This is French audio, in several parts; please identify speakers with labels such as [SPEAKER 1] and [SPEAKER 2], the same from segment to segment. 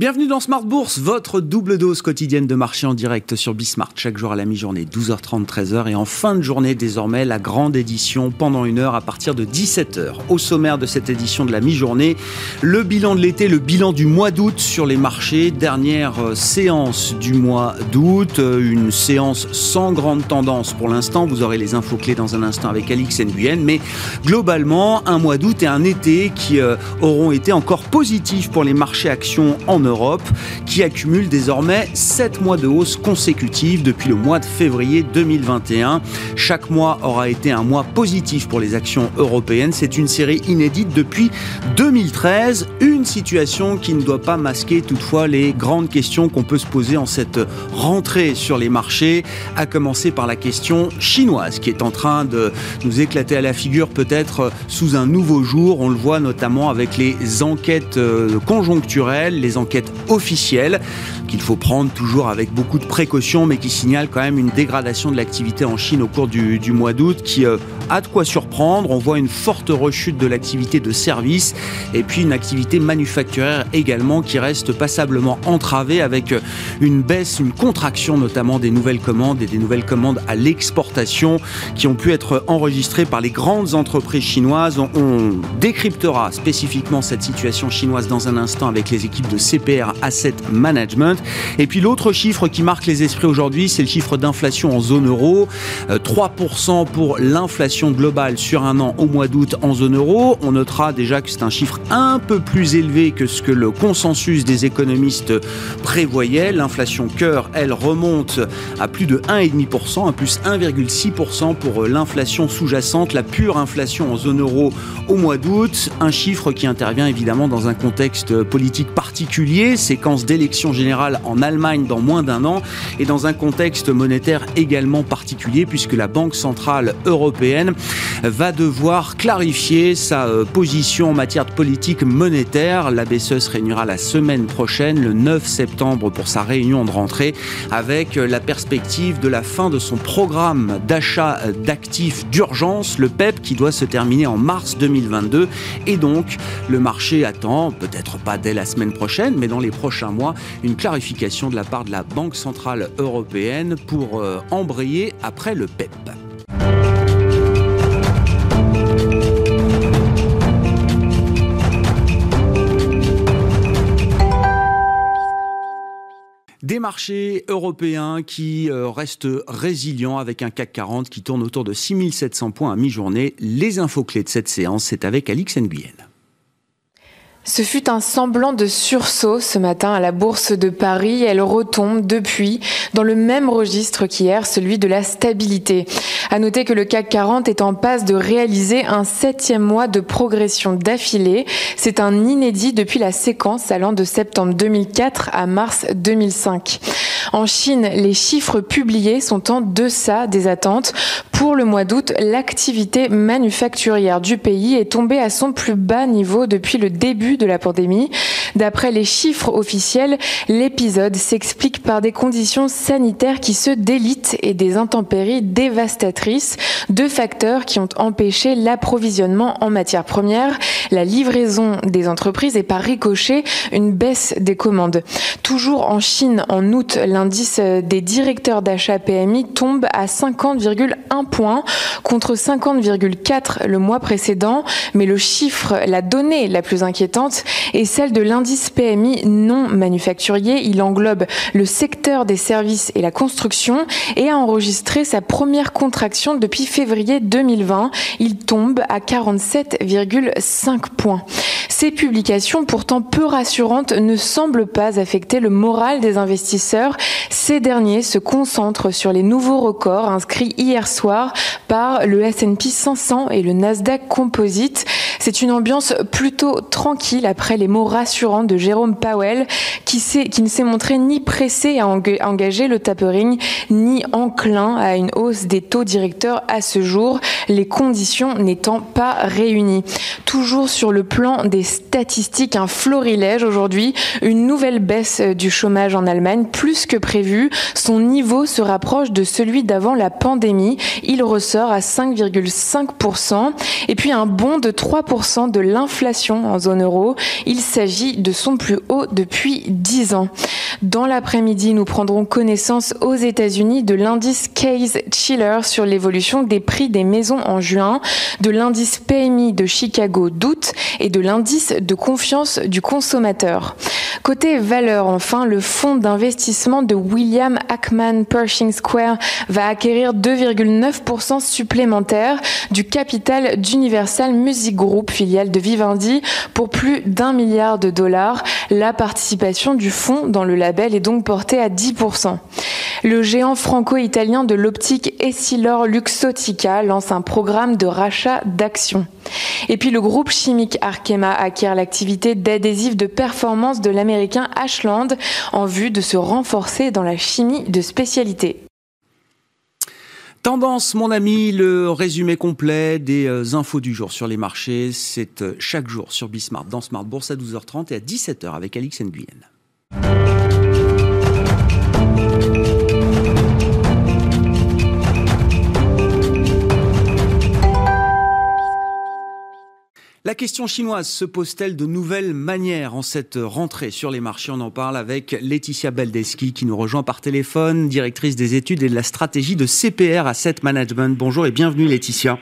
[SPEAKER 1] Bienvenue dans Smart Bourse, votre double dose quotidienne de marché en direct sur Bismart, chaque jour à la mi-journée, 12h30, 13h, et en fin de journée désormais, la grande édition pendant une heure à partir de 17h. Au sommaire de cette édition de la mi-journée, le bilan de l'été, le bilan du mois d'août sur les marchés, dernière euh, séance du mois d'août, euh, une séance sans grande tendance pour l'instant, vous aurez les infos clés dans un instant avec Alix Nguyen, mais globalement, un mois d'août et un été qui euh, auront été encore positifs pour les marchés actions en Europe Europe, qui accumule désormais 7 mois de hausse consécutive depuis le mois de février 2021. Chaque mois aura été un mois positif pour les actions européennes. C'est une série inédite depuis 2013. Une situation qui ne doit pas masquer toutefois les grandes questions qu'on peut se poser en cette rentrée sur les marchés, à commencer par la question chinoise qui est en train de nous éclater à la figure peut-être sous un nouveau jour. On le voit notamment avec les enquêtes euh, conjoncturelles, les enquêtes officielle qu'il faut prendre toujours avec beaucoup de précautions, mais qui signale quand même une dégradation de l'activité en Chine au cours du, mois d'août, qui euh, a de quoi surprendre. On voit une forte rechute de l'activité de service et puis une activité manufacturière également qui reste passablement entravée avec euh, une baisse, une contraction notamment des nouvelles commandes et des nouvelles commandes à l'exportation qui ont pu être enregistrées par les grandes entreprises chinoises. On, on décryptera spécifiquement cette situation chinoise dans un instant avec les équipes de CPR Asset Management. Et puis l'autre chiffre qui marque les esprits aujourd'hui, c'est le chiffre d'inflation en zone euro. 3% euh, pour l'inflation globale sur un an au mois d'août en zone euro. On notera déjà que c'est un chiffre un peu plus élevé que ce que le consensus des économistes prévoyait. L'inflation cœur, elle, remonte à plus de 1,5%, à plus 1,6% pour l'inflation sous-jacente, la pure inflation en zone euro au mois d'août. Un chiffre qui intervient évidemment dans un contexte politique particulier, séquence d'élections en Allemagne dans moins d'un an et dans un contexte monétaire également particulier puisque la Banque centrale européenne va devoir clarifier sa euh, position en matière de politique monétaire. La BCE se réunira la semaine prochaine, le 9 septembre, pour sa réunion de rentrée avec euh, la perspective de la fin de son programme d'achat euh, d'actifs d'urgence, le PEP, qui doit se terminer en mars 2022. Et donc, le marché attend, peut-être pas dès la semaine prochaine, mais dans les prochains mois, une clarification de la part de la Banque Centrale Européenne pour euh, embrayer après le PEP. Des marchés européens qui euh, restent résilients avec un CAC 40 qui tourne autour de 6700 points à mi-journée. Les infos clés de cette séance, c'est avec Alix Nguyen.
[SPEAKER 2] Ce fut un semblant de sursaut ce matin à la Bourse de Paris. Elle retombe depuis dans le même registre qu'hier, celui de la stabilité. À noter que le CAC 40 est en passe de réaliser un septième mois de progression d'affilée. C'est un inédit depuis la séquence allant de septembre 2004 à mars 2005. En Chine, les chiffres publiés sont en deçà des attentes. Pour le mois d'août, l'activité manufacturière du pays est tombée à son plus bas niveau depuis le début de la pandémie. D'après les chiffres officiels, l'épisode s'explique par des conditions sanitaires qui se délitent et des intempéries dévastatrices, deux facteurs qui ont empêché l'approvisionnement en matières premières, la livraison des entreprises et par ricochet une baisse des commandes. Toujours en Chine, en août, l'indice des directeurs d'achat PMI tombe à 50,1 points contre 50,4 le mois précédent, mais le chiffre, la donnée la plus inquiétante est celle de l'indice PMI non manufacturier. Il englobe le secteur des services et la construction et a enregistré sa première contraction depuis février 2020. Il tombe à 47,5 points. Ces publications, pourtant peu rassurantes, ne semblent pas affecter le moral des investisseurs. Ces derniers se concentrent sur les nouveaux records inscrits hier soir par le S&P 500 et le Nasdaq Composite. C'est une ambiance plutôt tranquille après les mots rassurants de Jérôme Powell qui, qui ne s'est montré ni pressé à engager le tapering ni enclin à une hausse des taux directs directeur à ce jour, les conditions n'étant pas réunies. Toujours sur le plan des statistiques, un florilège aujourd'hui, une nouvelle baisse du chômage en Allemagne, plus que prévu. Son niveau se rapproche de celui d'avant la pandémie. Il ressort à 5,5%. Et puis un bond de 3% de l'inflation en zone euro. Il s'agit de son plus haut depuis 10 ans. Dans l'après-midi, nous prendrons connaissance aux États-Unis de l'indice Case Chiller sur l'évolution des prix des maisons en juin, de l'indice PMI de Chicago d'août et de l'indice de confiance du consommateur. Côté valeur, enfin, le fonds d'investissement de William Ackman Pershing Square va acquérir 2,9% supplémentaire du capital d'Universal Music Group, filiale de Vivendi, pour plus d'un milliard de dollars. La participation du fonds dans le label est donc portée à 10%. Le géant franco-italien de l'optique Essilor Luxottica lance un programme de rachat d'actions. Et puis le groupe chimique Arkema acquiert l'activité d'adhésif de performance de l'américain Ashland en vue de se renforcer dans la chimie de spécialité.
[SPEAKER 1] Tendance, mon ami, le résumé complet des euh, infos du jour sur les marchés, c'est euh, chaque jour sur Bismart, dans Smart Bourse à 12h30 et à 17h avec Alix Nguyen. La question chinoise se pose-t-elle de nouvelles manières en cette rentrée sur les marchés? On en parle avec Laetitia Baldeschi qui nous rejoint par téléphone, directrice des études et de la stratégie de CPR Asset Management. Bonjour et bienvenue Laetitia.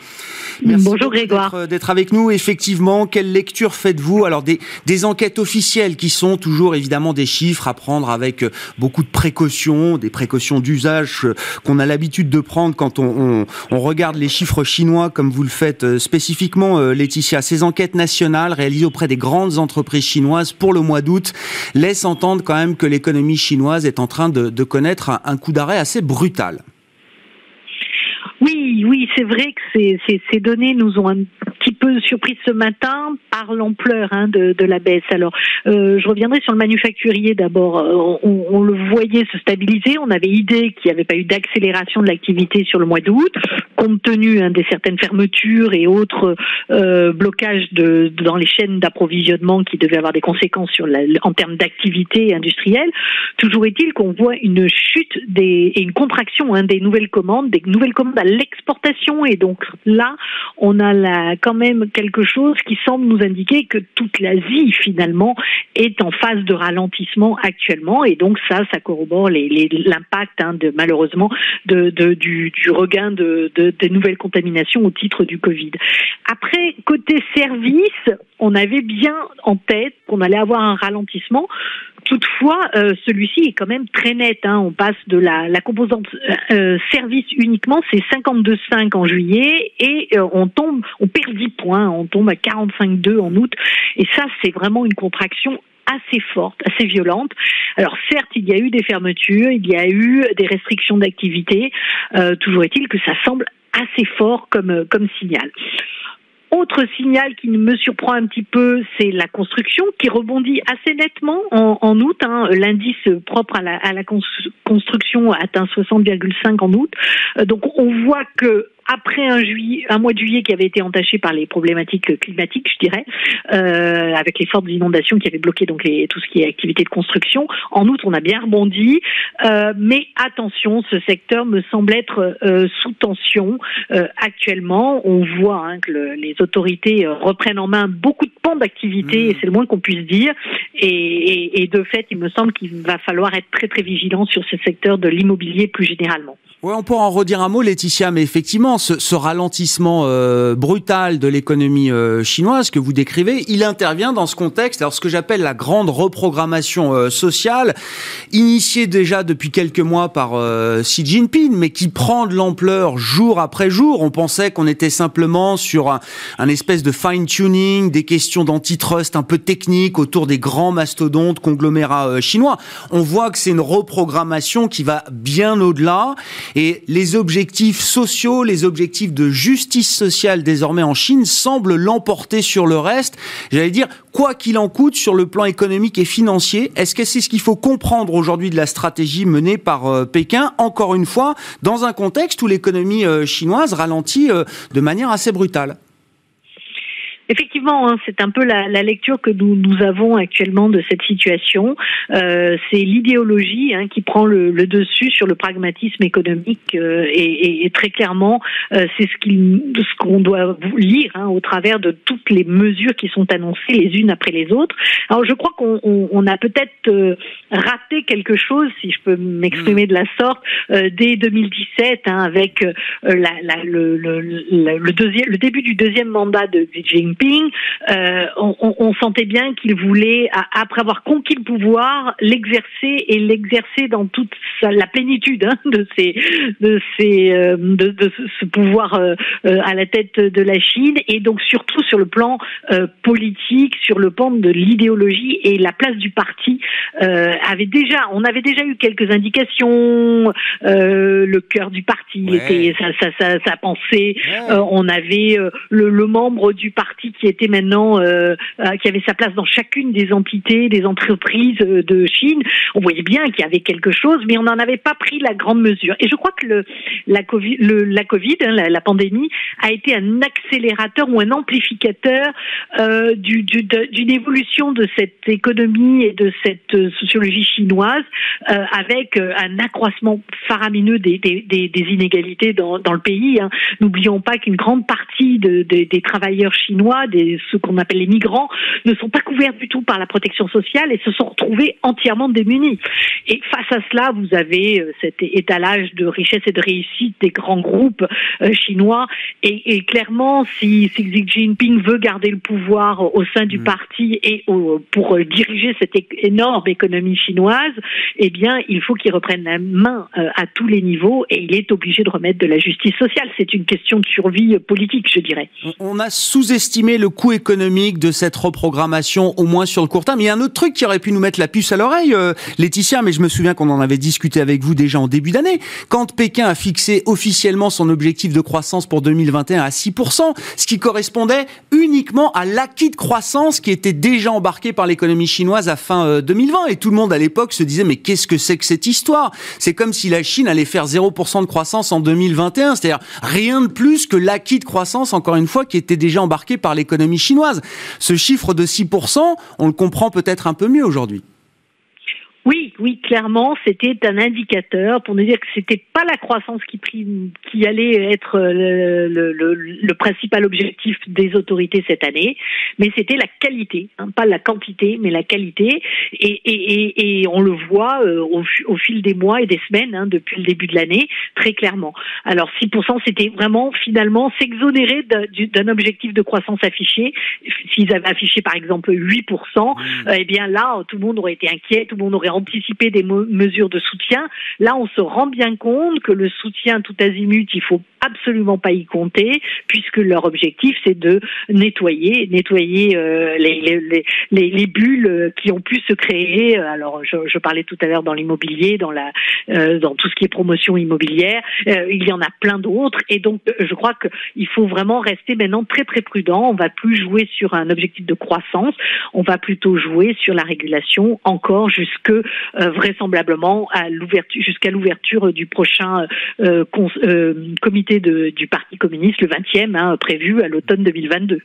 [SPEAKER 3] Merci Bonjour Grégoire.
[SPEAKER 1] D'être avec nous. Effectivement, quelle lecture faites-vous? Alors des, des enquêtes officielles qui sont toujours évidemment des chiffres à prendre avec beaucoup de précautions, des précautions d'usage qu'on a l'habitude de prendre quand on, on, on, regarde les chiffres chinois comme vous le faites euh, spécifiquement Laetitia. Ces enquête nationale réalisée auprès des grandes entreprises chinoises pour le mois d'août laisse entendre quand même que l'économie chinoise est en train de, connaître un, coup d'arrêt assez brutal.
[SPEAKER 3] Oui, oui, c'est vrai que ces, données nous ont peu surpris ce matin par l'ampleur hein, de, la baisse. Alors, euh, je reviendrai sur le manufacturier d'abord. Euh, on, le voyait se stabiliser. On avait idée qu'il n'y avait pas eu d'accélération de l'activité sur le mois d'août, compte tenu hein, des certaines fermetures et autres euh, blocages dans les chaînes d'approvisionnement qui devaient avoir des conséquences en termes d'activité industrielle. Toujours est-il qu'on voit une chute des, et une contraction hein, des nouvelles commandes, des nouvelles commandes à l'exportation. Et donc là, on a la, quand même quelque chose qui semble nous indiquer que toute l'Asie, finalement, est en phase de ralentissement actuellement. Et donc ça, ça corrobore l'impact, hein, de, malheureusement, du, regain de, des nouvelles contaminations au titre du Covid. Après, côté service, on avait bien en tête qu'on allait avoir un ralentissement. Toutefois, euh, celui-ci est quand même très net. Hein. On passe de la, la composante euh, service uniquement, c'est 52,5 en juillet, et euh, on tombe, on perd 10 points, on tombe à 45,2 en août. Et ça, c'est vraiment une contraction assez forte, assez violente. Alors certes, il y a eu des fermetures, il y a eu des restrictions d'activité. Euh, toujours est-il que ça semble assez fort comme, comme signal. Autre signal qui me surprend un petit peu, c'est la construction qui rebondit assez nettement en, août. Hein. L'indice propre à la, à la construction atteint 60,5 en août. Euh, donc on voit que après un, juillet, un mois de juillet qui avait été entaché par les problématiques climatiques, je dirais, euh, avec les fortes inondations qui avaient bloqué donc les, tout ce qui est activité de construction. En août, on a bien rebondi, euh, mais attention, ce secteur me semble être euh, sous tension euh, actuellement. On voit hein, que le, les autorités euh, reprennent en main beaucoup de pans d'activité, mmh. et c'est le moins qu'on puisse dire. Et, et, et de fait, il me semble qu'il va falloir être très très vigilant sur ce secteur de l'immobilier plus généralement.
[SPEAKER 1] Ouais, on pourra en redire un mot, Laetitia, mais effectivement, ce, ce ralentissement euh, brutal de l'économie euh, chinoise que vous décrivez, il intervient dans ce contexte, alors ce que j'appelle la grande reprogrammation euh, sociale, initiée déjà depuis quelques mois par euh, Xi Jinping, mais qui prend de l'ampleur jour après jour. On pensait qu'on était simplement sur un, un espèce de fine-tuning, des questions d'antitrust un peu techniques autour des grands mastodontes conglomérats chinois. On voit que c'est une reprogrammation qui va bien au-delà Et les objectifs sociaux, les objectifs de justice sociale désormais en Chine semblent l'emporter sur le reste. J'allais dire, quoi qu'il en coûte sur le plan économique et financier. Est-ce que c'est ce qu'il faut comprendre aujourd'hui de la stratégie menée par euh, Pékin, encore une fois, dans un contexte où l'économie euh, chinoise ralentit euh, de manière assez brutale
[SPEAKER 3] Effectivement, hein, c'est un peu la, la, lecture que nous, nous avons actuellement de cette situation. Euh, c'est l'idéologie hein, qui prend le, le, dessus sur le pragmatisme économique euh, et, et, très clairement, euh, c'est ce qu'on ce doit lire hein, au travers de toutes les mesures qui sont annoncées les unes après les autres. Alors je crois qu'on on, on a peut-être euh, raté quelque chose, si je peux m'exprimer de la sorte, euh, dès 2017 hein, avec la, la, le, le, le, deuxième, le début du deuxième mandat de Xi Jinping euh, on, sentait bien qu'il voulait, après avoir conquis le pouvoir, l'exercer et l'exercer dans toute la plénitude hein, de, de, euh, de, ce pouvoir euh, à la tête de la Chine et donc surtout sur le plan politique, sur le plan de l'idéologie et la place du parti avait déjà, on avait déjà eu quelques indications. le cœur du parti était sa, sa, sa, pensée. on avait le, le membre du parti qui était maintenant, euh, euh, qui avait sa place dans chacune des entités, des entreprises euh, de Chine. On voyait bien qu'il y avait quelque chose, mais on n'en avait pas pris la grande mesure. Et je crois que le, la Covid, la, COVID hein, la, pandémie, a été un accélérateur ou un amplificateur d'une du, d'une évolution de cette économie et de cette sociologie chinoise, avec un accroissement faramineux des, inégalités dans, le pays. Hein. N'oublions pas qu'une grande partie de, des travailleurs chinois des, ce qu'on appelle les migrants, ne sont pas couverts du tout par la protection sociale et se sont retrouvés entièrement démunis. Et face à cela, vous avez euh, cet étalage de richesse et de réussite des grands groupes euh, chinois. Et, et clairement, si, si, Xi Jinping veut garder le pouvoir au sein du mm. parti et pour euh, diriger cette énorme économie chinoise, eh bien, il faut qu'il reprenne la main à tous les niveaux et il est obligé de remettre de la justice sociale. C'est une question de survie politique, je dirais.
[SPEAKER 1] On a sous-estimé le coût économique de cette reprogrammation, au moins sur le court terme. Il y a un autre truc qui aurait pu nous mettre la puce à l'oreille, euh, Laetitia, mais je me souviens qu'on en avait discuté avec vous déjà en début d'année. Quand Pékin a fixé officiellement son objectif de croissance pour 2021 à 6%, ce qui correspondait uniquement à l'acquis de croissance qui était déjà embarqué par l'économie chinoise à fin 2020. Euh, Et tout le monde à l'époque se disait, mais qu'est-ce que c'est que cette histoire? C'est comme si la Chine allait faire 0% de croissance en 2021, c'est-à-dire rien de plus que l'acquis de croissance, encore une fois, qui était déjà embarqué par l'économie chinoise. Ce chiffre de 6%, on le comprend peut-être un peu mieux aujourd'hui.
[SPEAKER 3] Oui, oui, clairement, c'était un indicateur pour nous dire que c'était pas la croissance qui, prime, qui allait être euh, le, le, le, principal objectif des autorités cette année, mais c'était la qualité, hein, pas la quantité, mais la qualité. Et, et, et, on le voit euh, au, au, fil des mois et des semaines hein, depuis le début de l'année, très clairement. Alors 6%, c'était vraiment finalement s'exonérer d'un objectif de croissance affiché. S'ils avaient affiché par exemple 8%, mmh. eh bien là, tout le monde aurait été inquiet, tout le monde aurait anticiper des mesures de soutien. Là, on se rend bien compte que le soutien tout azimut, il faut absolument pas y compter, puisque leur objectif, c'est de nettoyer, nettoyer euh, les, les, les, bulles qui ont pu se créer. Alors, je, parlais tout à l'heure dans l'immobilier, dans la, euh, dans tout ce qui est promotion immobilière. Euh, il y en a plein d'autres, et donc je crois qu'il faut vraiment rester maintenant très très prudent. On va plus jouer sur un objectif de croissance, on va plutôt jouer sur la régulation encore jusque vraisemblablement à l'ouverture jusqu'à l'ouverture du prochain euh, euh, comité du Parti communiste, le 20e, hein, prévu à l'automne 2022.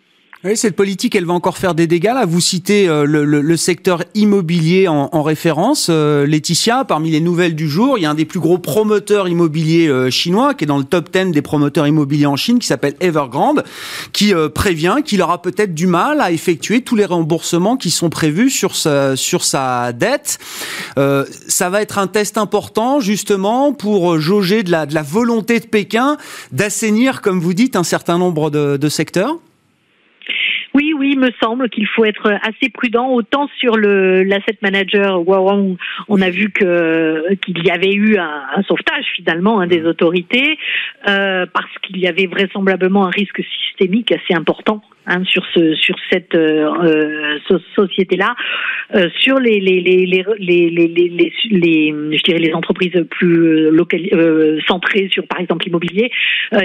[SPEAKER 1] Cette politique, elle va encore faire des dégâts. Là, vous citez euh, le, secteur immobilier en, en référence. Euh, Laetitia, parmi les nouvelles du jour, il y a un des plus gros promoteurs immobiliers euh, chinois qui est dans le top 10 des promoteurs immobiliers en Chine, qui s'appelle Evergrande, qui prévient qu'il aura peut-être du mal à effectuer tous les remboursements qui sont prévus sur sa, dette. ça va être un test important, justement, pour jauger de la, volonté de Pékin d'assainir, comme vous dites, un certain nombre de secteurs.
[SPEAKER 3] Oui, oui, il me semble qu'il faut être assez prudent. Autant sur le l'asset manager on a vu que qu'il y avait eu un, un sauvetage finalement hein, des mm. autorités euh, parce qu'il y avait vraisemblablement un risque systémique assez important hein, sur ce sur cette euh, société là euh, sur les les les les les les, je dirais les entreprises plus locales euh, centrées sur par exemple l'immobilier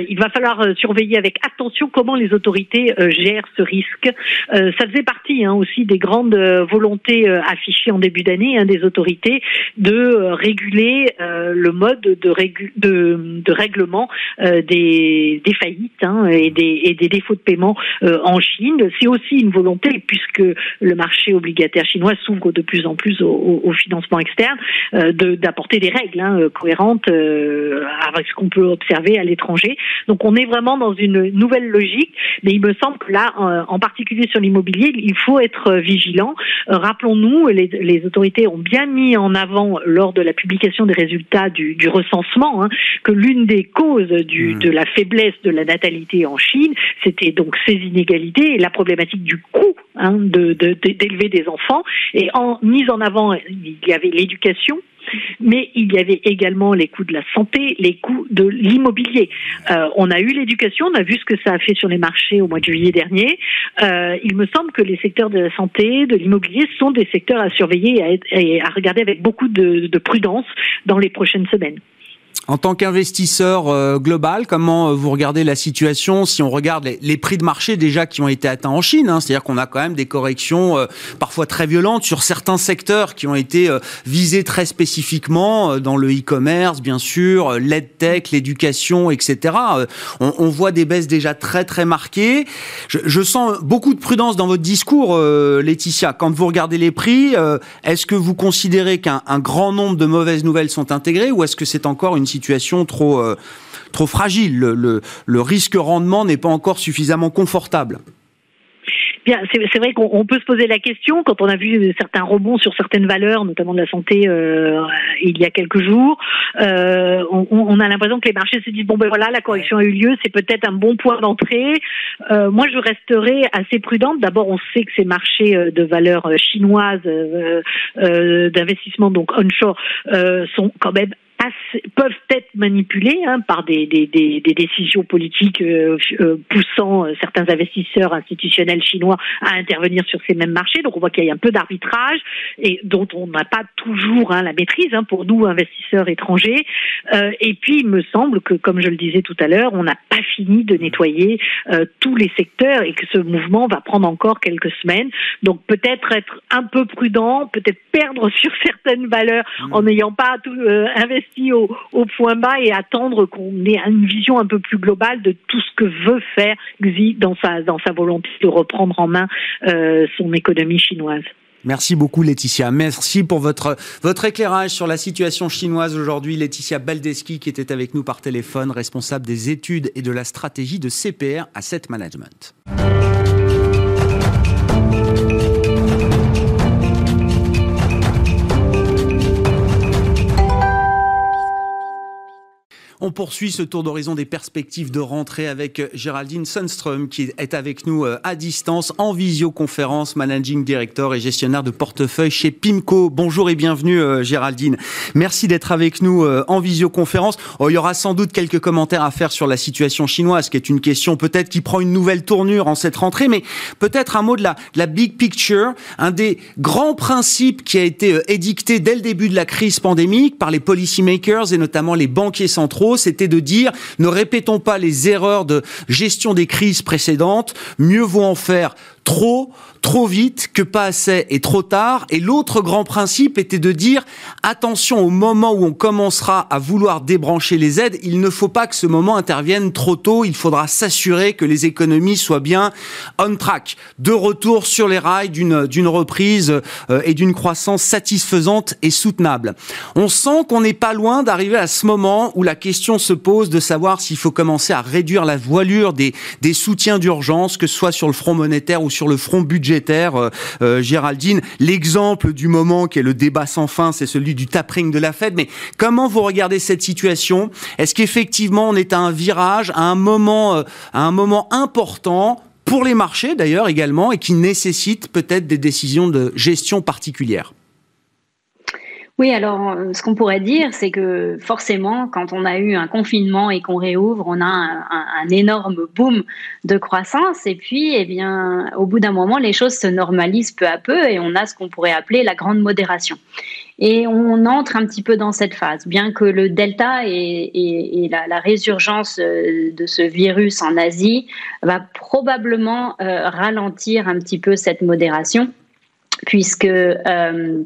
[SPEAKER 3] il va falloir surveiller avec attention comment les autorités gèrent ce risque. Ça faisait partie hein, aussi des grandes volontés affichées en début d'année hein, des autorités de réguler le mode de, de, de règlement des, des faillites et, des, et des défauts de paiement en Chine. C'est aussi une volonté, puisque le marché obligataire chinois s'ouvre de plus en plus au, au financement externe, euh, d'apporter des règles hein, cohérentes euh, avec ce qu'on peut observer à l'étranger. Donc on est vraiment dans une nouvelle logique, mais il me semble que là, en particulier sur l'immobilier, il faut être vigilant. Euh, rappelons-nous, les, les, autorités ont bien mis en avant lors de la publication des résultats du, du recensement hein, que l'une des causes du, mmh. de la faiblesse de la natalité en Chine, c'était donc ces inégalités et la problématique du coût hein, d'élever des enfants. Et en mise en avant, il y avait l'éducation, mais il y avait également les coûts de la santé, les coûts de l'immobilier. Euh, on a eu l'éducation, on a vu ce que ça a fait sur les marchés au mois de juillet dernier. Euh, il me semble que les secteurs de la santé, de l'immobilier sont des secteurs à surveiller et à, regarder avec beaucoup de prudence dans les prochaines semaines.
[SPEAKER 1] En tant qu'investisseur euh, global, comment euh, vous regardez la situation si on regarde les, prix de marché déjà qui ont été atteints en Chine hein, C'est-à-dire qu'on a quand même des corrections euh, parfois très violentes sur certains secteurs qui ont été visés très spécifiquement dans le e-commerce, bien sûr, l'EdTech, l'éducation, etc. On, on, voit des baisses déjà très très marquées. Je, je sens beaucoup de prudence dans votre discours, Laetitia. Quand vous regardez les prix, est-ce que vous considérez qu'un grand nombre de mauvaises nouvelles sont intégrées ou est-ce que c'est encore une situation trop, euh, trop fragile. Le, le, risque rendement n'est pas encore suffisamment confortable.
[SPEAKER 3] C'est vrai qu'on peut se poser la question quand on a vu certains rebonds sur certaines valeurs, notamment de la santé, euh, il y a quelques jours. Euh, on, a l'impression que les marchés se disent bon ben voilà, la correction a eu lieu, c'est peut-être un bon point d'entrée. moi, je resterai assez prudente. D'abord, on sait que ces marchés de valeurs chinoises d'investissement donc onshore sont quand même peuvent être manipulés hein, par des, des, des, des, décisions politiques euh, euh, poussant euh, certains investisseurs institutionnels chinois à intervenir sur ces mêmes marchés. Donc on voit qu'il y a un peu d'arbitrage et dont on n'a pas toujours hein, la maîtrise hein, pour nous investisseurs étrangers. et puis il me semble que, comme je le disais tout à l'heure, on n'a pas fini de nettoyer tous les secteurs et que ce mouvement va prendre encore quelques semaines. Donc peut-être être un peu prudent, peut-être perdre sur certaines valeurs mmh. en n'ayant pas tout investi au, point bas et attendre qu'on ait une vision un peu plus globale de tout ce que veut faire Xi dans sa, dans sa volonté de reprendre en main euh, son économie chinoise.
[SPEAKER 1] Merci beaucoup Laetitia. Merci pour votre, votre éclairage sur la situation chinoise aujourd'hui. Laetitia Baldeschi qui était avec nous par téléphone, responsable des études et de la stratégie de CPR Asset Management. On poursuit ce tour d'horizon des perspectives de rentrée avec Géraldine Sundström qui est avec nous euh, à distance en visioconférence, managing director et gestionnaire de portefeuille chez Pimco. Bonjour et bienvenue euh, Géraldine. Merci d'être avec nous euh, en visioconférence. Oh, il y aura sans doute quelques commentaires à faire sur la situation chinoise qui est une question peut-être qui prend une nouvelle tournure en cette rentrée, mais peut-être un mot de la, de la big picture, un des grands principes qui a été édicté dès le début de la crise pandémique par les policymakers et notamment les banquiers centraux c'était de dire ne répétons pas les erreurs de gestion des crises précédentes, mieux vaut en faire trop trop vite que pas assez et trop tard. Et l'autre grand principe était de dire attention au moment où on commencera à vouloir débrancher les aides, il ne faut pas que ce moment intervienne trop tôt. Il faudra s'assurer que les économies soient bien on track, de retour sur les rails d'une reprise euh, et d'une croissance satisfaisante et soutenable. On sent qu'on n'est pas loin d'arriver à ce moment où la question se pose de savoir s'il faut commencer à réduire la voilure des des soutiens d'urgence, que ce soit sur le front monétaire ou sur le front budgétaire budgétaire, euh, euh, Géraldine. L'exemple du moment qui est le débat sans fin, c'est celui du tapering de la Fed. Mais comment vous regardez cette situation? Est-ce qu'effectivement on est à un virage, à un moment, euh, à un moment important pour les marchés d'ailleurs également et qui nécessite peut-être des décisions de gestion particulières
[SPEAKER 4] Oui, alors ce qu'on pourrait dire, c'est que forcément, quand on a eu un confinement et qu'on réouvre, on a un, énorme boom de croissance. Et puis, eh bien, au bout d'un moment, les choses se normalisent peu à peu et on a ce qu'on pourrait appeler la grande modération. Et on entre un petit peu dans cette phase, bien que le Delta et, la, résurgence euh, de ce virus en Asie va probablement euh, ralentir un petit peu cette modération, puisque euh,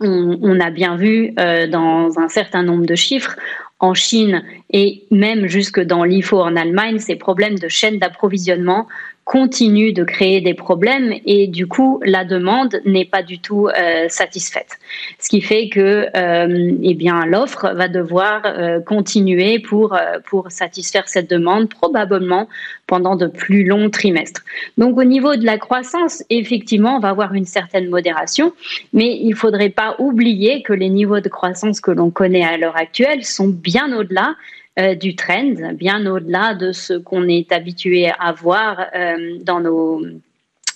[SPEAKER 4] on, a bien vu euh, dans un certain nombre de chiffres en Chine et même jusque dans l'IFO en Allemagne, ces problèmes de chaîne d'approvisionnement continue de créer des problèmes et du coup la demande n'est pas du tout euh, satisfaite. Ce qui fait que euh, eh bien l'offre va devoir euh, continuer pour pour satisfaire cette demande probablement pendant de plus longs trimestres. Donc au niveau de la croissance, effectivement, on va avoir une certaine modération, mais il faudrait pas oublier que les niveaux de croissance que l'on connaît à l'heure actuelle sont bien au-delà euh, du trend, bien au-delà de ce qu'on est habitué à voir euh, dans nos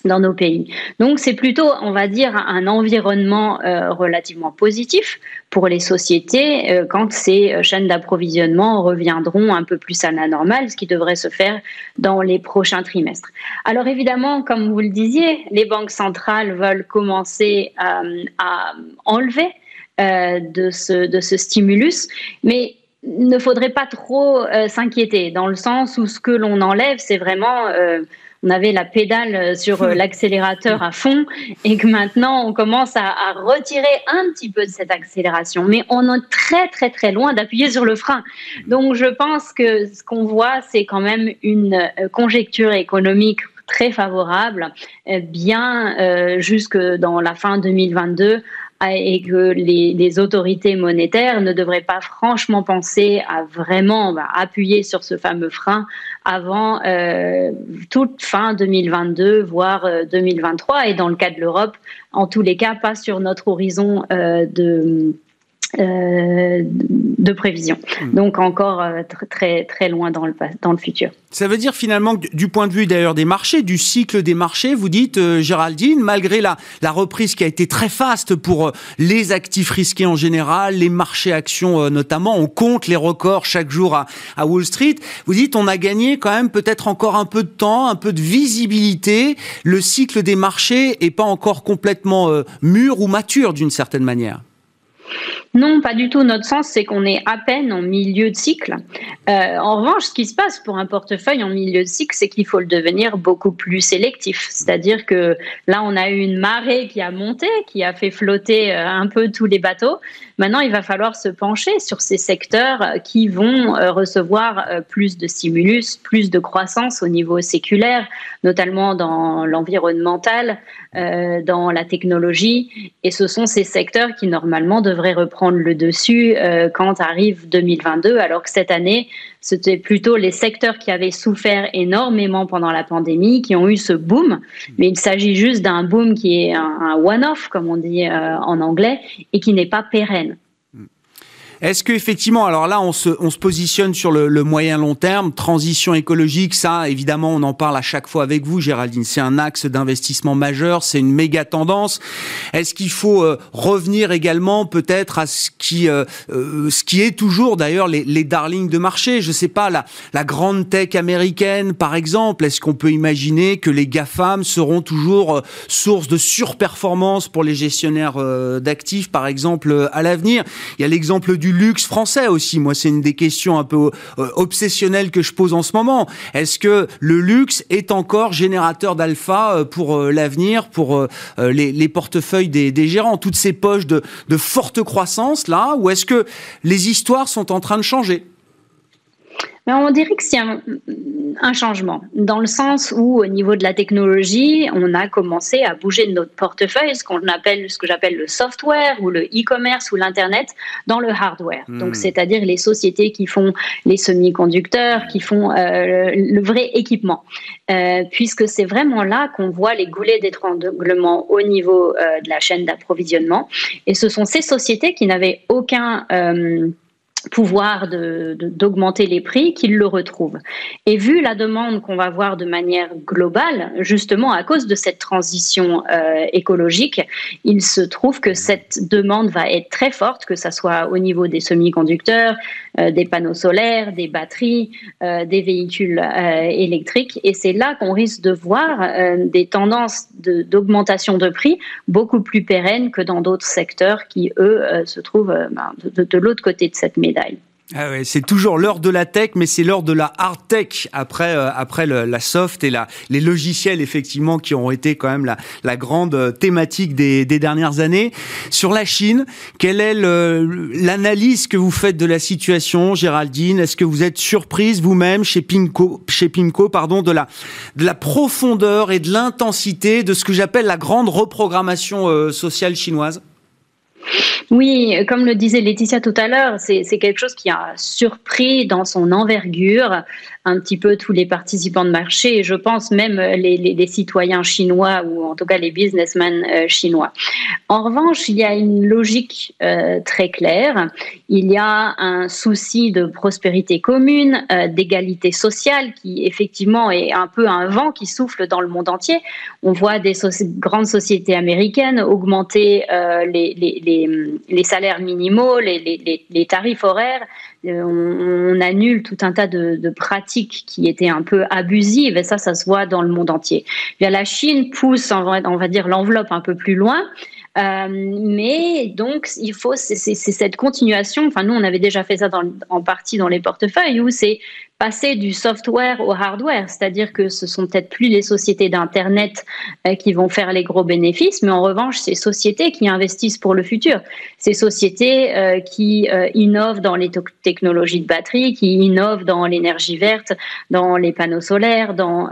[SPEAKER 4] dans nos pays. Donc c'est plutôt, on va dire, un environnement euh, relativement positif pour les sociétés quand ces chaînes d'approvisionnement reviendront un peu plus à la normale, ce qui devrait se faire dans les prochains trimestres. Alors évidemment, comme vous le disiez, les banques centrales veulent commencer à enlever de, ce, de ce stimulus, mais ne faudrait pas trop euh, s'inquiéter, dans le sens où ce que l'on enlève, c'est vraiment... Euh, on avait la pédale sur euh, l'accélérateur à fond et que maintenant on commence à, retirer un petit peu de cette accélération. Mais on est très très très loin d'appuyer sur le frein. Donc je pense que ce qu'on voit, c'est quand même une conjecture économique très favorable, bien jusque dans la fin 2022 et que les, autorités monétaires ne devraient pas franchement penser à vraiment bah, appuyer sur ce fameux frein avant euh, toute fin 2022, voire 2023. Euh, et dans le cas de l'Europe, en tous les cas, pas sur notre horizon euh, de euh, de prévision. Hmm. Donc encore euh, très très loin dans le dans le futur.
[SPEAKER 1] Ça veut dire finalement que du point de vue d'ailleurs des marchés, du cycle des marchés, vous dites euh, Géraldine, malgré la la reprise qui a été très faste pour les actifs risqués en général, les marchés actions notamment, on compte les records chaque jour à, à Wall Street. Vous dites on a gagné quand même peut-être encore un peu de temps, un peu de visibilité. Le cycle des marchés est pas encore complètement mûr ou mature d'une certaine manière.
[SPEAKER 4] Non, pas du tout. Notre sens, c'est qu'on est à peine en milieu de cycle. Euh, en revanche, ce qui se passe pour un portefeuille en milieu de cycle, c'est qu'il faut le devenir beaucoup plus sélectif. C'est-à-dire que là, on a eu une marée qui a monté, qui a fait flotter euh, un peu tous les bateaux. Maintenant, il va falloir se pencher sur ces secteurs euh, qui vont recevoir plus de stimulus, plus de croissance au niveau séculaire, notamment dans l'environnemental, dans la technologie. Et ce sont ces secteurs qui, normalement, devraient reprendre prendre le dessus euh, quand arrive 2022, alors que cette année, c'était plutôt les secteurs qui avaient souffert énormément pendant la pandémie, qui ont eu ce boom. Mais il s'agit juste d'un boom qui est un, one-off, comme on dit euh, en anglais, et qui n'est pas pérenne.
[SPEAKER 1] Est-ce que effectivement, alors là, on se, on se positionne sur le, le moyen long terme, transition écologique, ça, évidemment, on en parle à chaque fois avec vous, Géraldine. C'est un axe d'investissement majeur, c'est une méga tendance. Est-ce qu'il faut euh, revenir également peut-être à ce qui, euh, euh, ce qui est toujours d'ailleurs les, les darlings de marché? Je sais pas, la, la grande tech américaine, par exemple. Est-ce qu'on peut imaginer que les GAFAM seront toujours source de surperformance pour les gestionnaires d'actifs, par exemple, à l'avenir? Il y a l'exemple du luxe français aussi. Moi, c'est une des questions un peu euh, obsessionnelles que je pose en ce moment. Est-ce que le luxe est encore générateur d'alpha euh, pour euh, l'avenir, pour les, portefeuilles des, gérants, toutes ces poches de, de forte croissance là, ou est-ce que les histoires sont en train de changer?
[SPEAKER 4] On dirait que c'est un, changement, dans le sens où, au niveau de la technologie, on a commencé à bouger de notre portefeuille, ce qu'on appelle, ce que j'appelle le software ou le e-commerce ou l'internet, dans le hardware. Hmm. Donc, c'est-à-dire les sociétés qui font les semi-conducteurs, qui font euh, le, vrai équipement, euh, puisque c'est vraiment là qu'on voit les goulets d'étranglement au niveau euh, de la chaîne d'approvisionnement. Et ce sont ces sociétés qui n'avaient aucun pouvoir d'augmenter les prix, qu'ils le retrouvent. Et vu la demande qu'on va voir de manière globale, justement à cause de cette transition euh, écologique, il se trouve que cette demande va être très forte, que ce soit au niveau des semi-conducteurs, des panneaux solaires, des batteries, euh, des véhicules électriques. Et c'est là qu'on risque de voir des tendances d'augmentation de, prix beaucoup plus pérennes que dans d'autres secteurs qui, eux, se trouvent ben, de l'autre côté de cette médaille.
[SPEAKER 1] Ah c'est toujours l'heure de la tech, mais c'est l'heure de la hard tech. Après euh, après la soft et la, les logiciels effectivement qui ont été quand même la, la grande euh, thématique des, des, dernières années. Sur la Chine, quelle est l'analyse que vous faites de la situation, Géraldine? Est-ce que vous êtes surprise vous-même chez Pimco, chez Pimco, pardon, de la de la profondeur et de l'intensité de ce que j'appelle la grande reprogrammation euh, sociale chinoise?
[SPEAKER 4] Oui, comme le disait Laetitia tout à l'heure, c'est quelque chose qui a surpris dans son envergure un petit peu tous les participants de marché et je pense même les, citoyens chinois ou en tout cas les businessmen euh, chinois. En revanche, il y a une logique euh, très claire. Il y a un souci de prospérité commune, euh, d'égalité sociale qui effectivement est un peu un vent qui souffle dans le monde entier. On voit des grandes sociétés américaines augmenter les, les, salaires minimaux, les, tarifs horaires. On, annule tout un tas de, pratiques qui était un peu abusive, et ça, ça se voit dans le monde entier. la Chine pousse, on va, dire, l'enveloppe un peu plus loin. Euh, mais donc, il faut, c'est cette continuation. Enfin, nous, on avait déjà fait ça en partie dans les portefeuilles où c'est passer du software au hardware, c'est-à-dire que ce sont peut-être plus les sociétés d'Internet euh, qui vont faire les gros bénéfices, mais en revanche, ces sociétés qui investissent pour le futur, ces sociétés euh, qui innovent dans les technologies de batterie, qui innovent dans l'énergie verte, dans les panneaux solaires, dans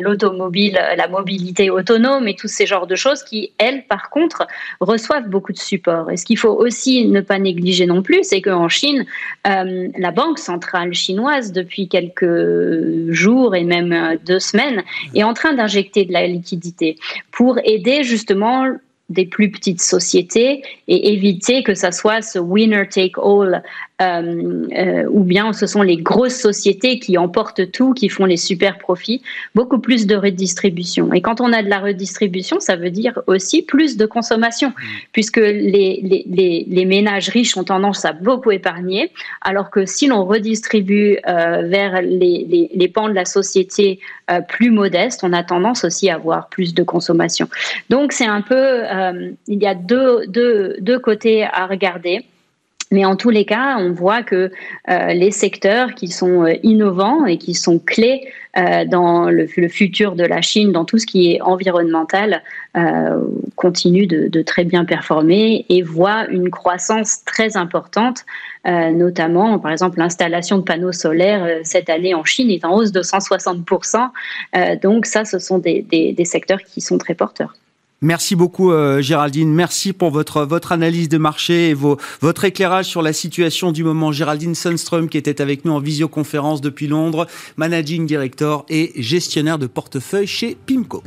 [SPEAKER 4] l'automobile, la, mobilité autonome et tous ces genres de choses qui, elles, par contre, reçoivent beaucoup de support. Et ce qu'il faut aussi ne pas négliger non plus, c'est qu'en Chine, la Banque centrale chinoise depuis quelques jours et même euh, deux semaines est en train d'injecter de la liquidité pour aider justement des plus petites sociétés et éviter que ça soit ce winner take all euh, euh, ou bien ce sont les grosses sociétés qui emportent tout, qui font les super profits, beaucoup plus de redistribution. Et quand on a de la redistribution, ça veut dire aussi plus de consommation, mmh. puisque les, les, les, ménages riches ont tendance à beaucoup épargner, alors que si l'on redistribue euh, vers les, les, pans de la société plus modestes, on a tendance aussi à avoir plus de consommation. Donc c'est un peu, il y a deux, deux, deux côtés à regarder. Mais en tous les cas, on voit que euh, les secteurs qui sont euh, innovants et qui sont clés euh, dans le, futur de la Chine, dans tout ce qui est environnemental, continuent de, très bien performer et voient une croissance très importante, notamment, par exemple, l'installation de panneaux solaires cette année en Chine est en hausse de 160%. donc ça, ce sont des secteurs qui sont très porteurs.
[SPEAKER 1] Merci beaucoup euh, Géraldine, merci pour votre, analyse de marché et votre éclairage sur la situation du moment. Géraldine Sundström qui était avec nous en visioconférence depuis Londres, managing director et gestionnaire de portefeuille chez PIMCO.